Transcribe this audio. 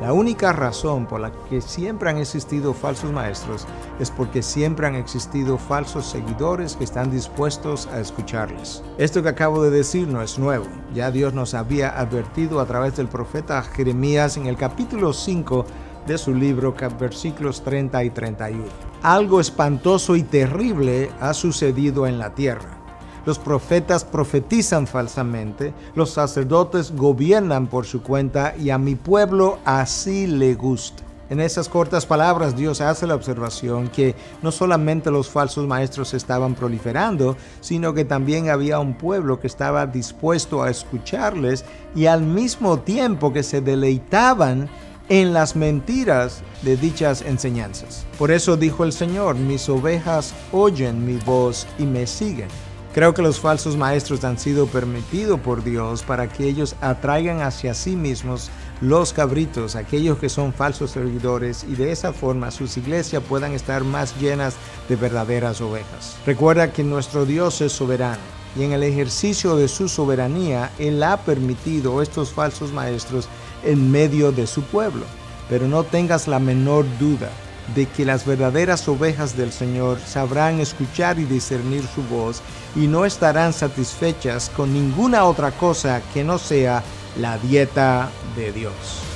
La única razón por la que siempre han existido falsos maestros es porque siempre han existido falsos seguidores que están dispuestos a escucharles. Esto que acabo de decir no es nuevo. Ya Dios nos había advertido a través del profeta Jeremías en el capítulo 5 de su libro, versículos 30 y 31. Algo espantoso y terrible ha sucedido en la tierra. Los profetas profetizan falsamente, los sacerdotes gobiernan por su cuenta y a mi pueblo así le gusta. En esas cortas palabras Dios hace la observación que no solamente los falsos maestros estaban proliferando, sino que también había un pueblo que estaba dispuesto a escucharles y al mismo tiempo que se deleitaban en las mentiras de dichas enseñanzas. Por eso dijo el Señor, mis ovejas oyen mi voz y me siguen. Creo que los falsos maestros han sido permitidos por Dios para que ellos atraigan hacia sí mismos los cabritos, aquellos que son falsos servidores, y de esa forma sus iglesias puedan estar más llenas de verdaderas ovejas. Recuerda que nuestro Dios es soberano y en el ejercicio de su soberanía Él ha permitido estos falsos maestros en medio de su pueblo. Pero no tengas la menor duda de que las verdaderas ovejas del Señor sabrán escuchar y discernir su voz y no estarán satisfechas con ninguna otra cosa que no sea la dieta de Dios.